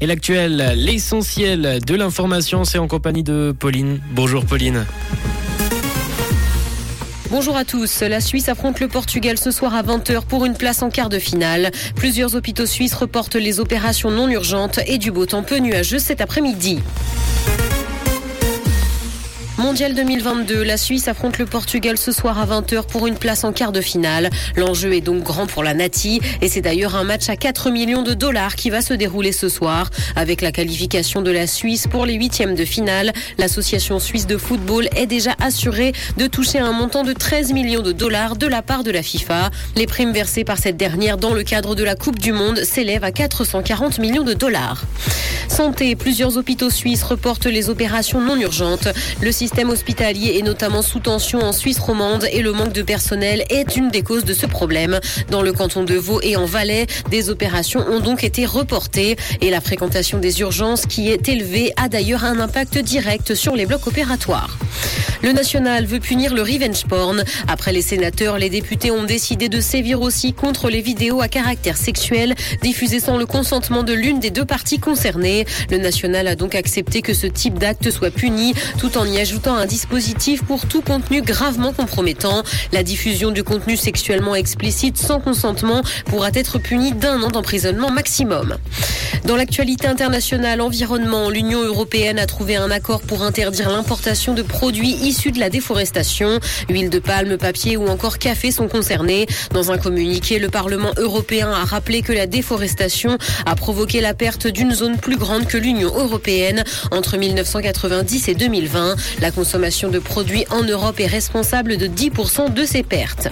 Et l'actuel, l'essentiel de l'information, c'est en compagnie de Pauline. Bonjour Pauline. Bonjour à tous. La Suisse affronte le Portugal ce soir à 20h pour une place en quart de finale. Plusieurs hôpitaux suisses reportent les opérations non urgentes et du beau temps peu nuageux cet après-midi. Mondial 2022, la Suisse affronte le Portugal ce soir à 20h pour une place en quart de finale. L'enjeu est donc grand pour la Nati et c'est d'ailleurs un match à 4 millions de dollars qui va se dérouler ce soir. Avec la qualification de la Suisse pour les huitièmes de finale, l'association suisse de football est déjà assurée de toucher un montant de 13 millions de dollars de la part de la FIFA. Les primes versées par cette dernière dans le cadre de la Coupe du Monde s'élèvent à 440 millions de dollars. Santé, plusieurs hôpitaux suisses reportent les opérations non urgentes. Système hospitalier est notamment sous tension en Suisse romande et le manque de personnel est une des causes de ce problème. Dans le canton de Vaud et en Valais, des opérations ont donc été reportées et la fréquentation des urgences qui est élevée a d'ailleurs un impact direct sur les blocs opératoires. Le national veut punir le revenge porn. Après les sénateurs, les députés ont décidé de sévir aussi contre les vidéos à caractère sexuel diffusées sans le consentement de l'une des deux parties concernées. Le national a donc accepté que ce type d'acte soit puni tout en y ajoutant un dispositif pour tout contenu gravement compromettant. La diffusion du contenu sexuellement explicite sans consentement pourra être punie d'un an d'emprisonnement maximum. Dans l'actualité internationale environnement, l'Union européenne a trouvé un accord pour interdire l'importation de produits de la déforestation. Huile de palme, papier ou encore café sont concernés. Dans un communiqué, le Parlement européen a rappelé que la déforestation a provoqué la perte d'une zone plus grande que l'Union européenne entre 1990 et 2020. La consommation de produits en Europe est responsable de 10% de ces pertes.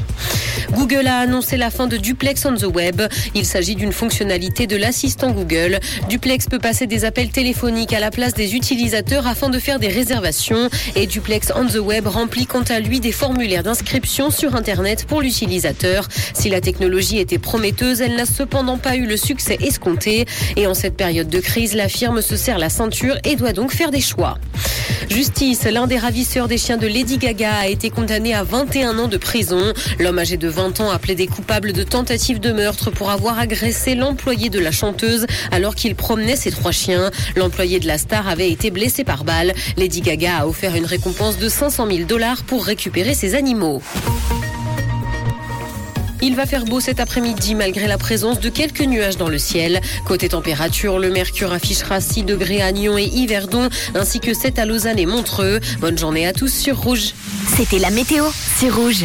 Google a annoncé la fin de Duplex on the Web. Il s'agit d'une fonctionnalité de l'assistant Google. Duplex peut passer des appels téléphoniques à la place des utilisateurs afin de faire des réservations. Et Duplex on the Web remplit quant à lui des formulaires d'inscription sur Internet pour l'utilisateur. Si la technologie était prometteuse, elle n'a cependant pas eu le succès escompté. Et en cette période de crise, la firme se serre la ceinture et doit donc faire des choix. Justice, l'un des ravisseurs des chiens de Lady Gaga a été condamné à 21 ans de prison. L'homme âgé de 20 ans a plaidé coupable de tentative de meurtre pour avoir agressé l'employé de la chanteuse alors qu'il promenait ses trois chiens. L'employé de la star avait été blessé par balle. Lady Gaga a offert une récompense de 500 000 dollars pour récupérer ses animaux. Il va faire beau cet après-midi malgré la présence de quelques nuages dans le ciel. Côté température, le mercure affichera 6 degrés à Nyon et Yverdon, ainsi que 7 à Lausanne et Montreux. Bonne journée à tous sur Rouge. C'était la météo, c'est Rouge.